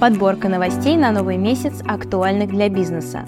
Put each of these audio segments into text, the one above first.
Подборка новостей на новый месяц, актуальных для бизнеса.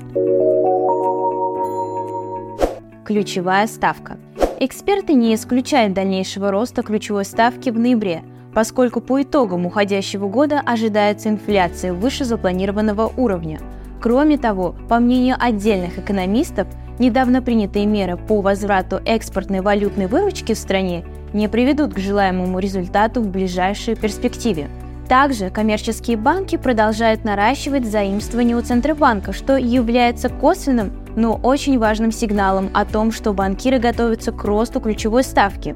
Ключевая ставка. Эксперты не исключают дальнейшего роста ключевой ставки в ноябре, поскольку по итогам уходящего года ожидается инфляция выше запланированного уровня. Кроме того, по мнению отдельных экономистов, недавно принятые меры по возврату экспортной валютной выручки в стране не приведут к желаемому результату в ближайшей перспективе. Также коммерческие банки продолжают наращивать заимствования у Центробанка, что является косвенным, но очень важным сигналом о том, что банкиры готовятся к росту ключевой ставки.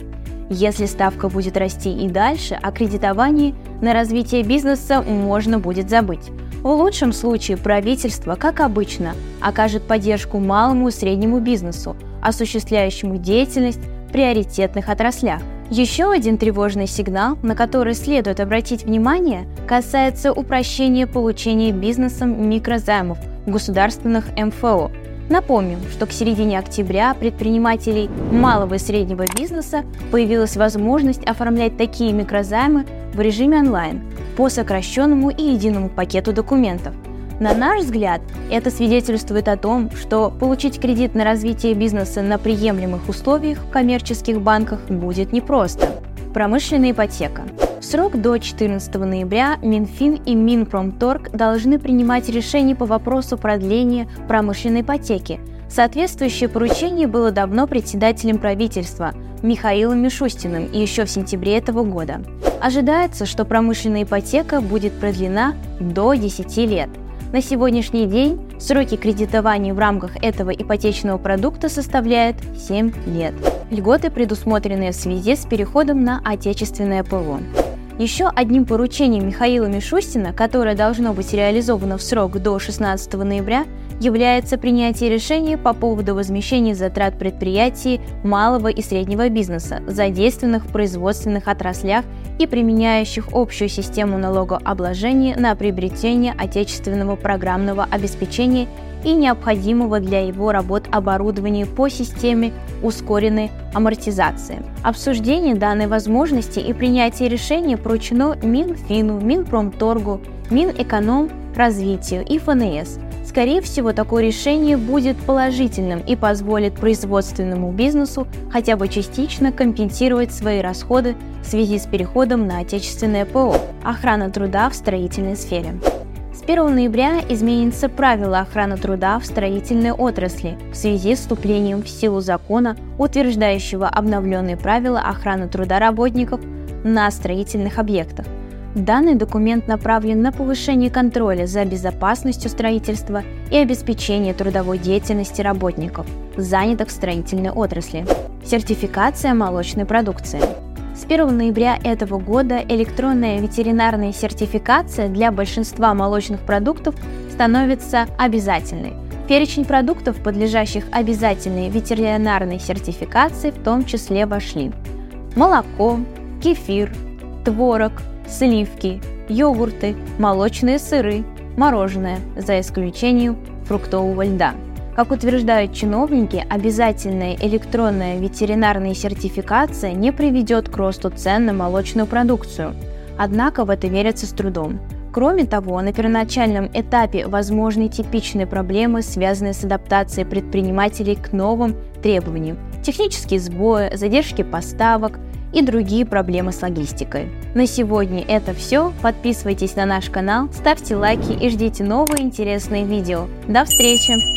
Если ставка будет расти и дальше, о кредитовании на развитие бизнеса можно будет забыть. В лучшем случае правительство, как обычно, окажет поддержку малому и среднему бизнесу, осуществляющему деятельность в приоритетных отраслях. Еще один тревожный сигнал, на который следует обратить внимание, касается упрощения получения бизнесом микрозаймов государственных МФО. Напомним, что к середине октября предпринимателей малого и среднего бизнеса появилась возможность оформлять такие микрозаймы в режиме онлайн по сокращенному и единому пакету документов – на наш взгляд, это свидетельствует о том, что получить кредит на развитие бизнеса на приемлемых условиях в коммерческих банках будет непросто. Промышленная ипотека. В срок до 14 ноября Минфин и Минпромторг должны принимать решение по вопросу продления промышленной ипотеки. Соответствующее поручение было давно председателем правительства Михаилом Мишустиным еще в сентябре этого года. Ожидается, что промышленная ипотека будет продлена до 10 лет – на сегодняшний день сроки кредитования в рамках этого ипотечного продукта составляют 7 лет. Льготы, предусмотренные в связи с переходом на отечественное ПВО. Еще одним поручением Михаила Мишустина, которое должно быть реализовано в срок до 16 ноября, является принятие решения по поводу возмещения затрат предприятий малого и среднего бизнеса, задействованных в производственных отраслях и применяющих общую систему налогообложения на приобретение отечественного программного обеспечения и необходимого для его работ оборудования по системе ускоренной амортизации. Обсуждение данной возможности и принятие решения поручено Минфину, Минпромторгу, Минэкономразвитию и ФНС – Скорее всего, такое решение будет положительным и позволит производственному бизнесу хотя бы частично компенсировать свои расходы в связи с переходом на отечественное ПО – охрана труда в строительной сфере. С 1 ноября изменится правила охраны труда в строительной отрасли в связи с вступлением в силу закона, утверждающего обновленные правила охраны труда работников на строительных объектах. Данный документ направлен на повышение контроля за безопасностью строительства и обеспечение трудовой деятельности работников, занятых в строительной отрасли. Сертификация молочной продукции. С 1 ноября этого года электронная ветеринарная сертификация для большинства молочных продуктов становится обязательной. Перечень продуктов, подлежащих обязательной ветеринарной сертификации, в том числе вошли молоко, кефир, творог, сливки, йогурты, молочные сыры, мороженое, за исключением фруктового льда. Как утверждают чиновники, обязательная электронная ветеринарная сертификация не приведет к росту цен на молочную продукцию. Однако в это верится с трудом. Кроме того, на первоначальном этапе возможны типичные проблемы, связанные с адаптацией предпринимателей к новым требованиям. Технические сбои, задержки поставок, и другие проблемы с логистикой. На сегодня это все. Подписывайтесь на наш канал, ставьте лайки и ждите новые интересные видео. До встречи!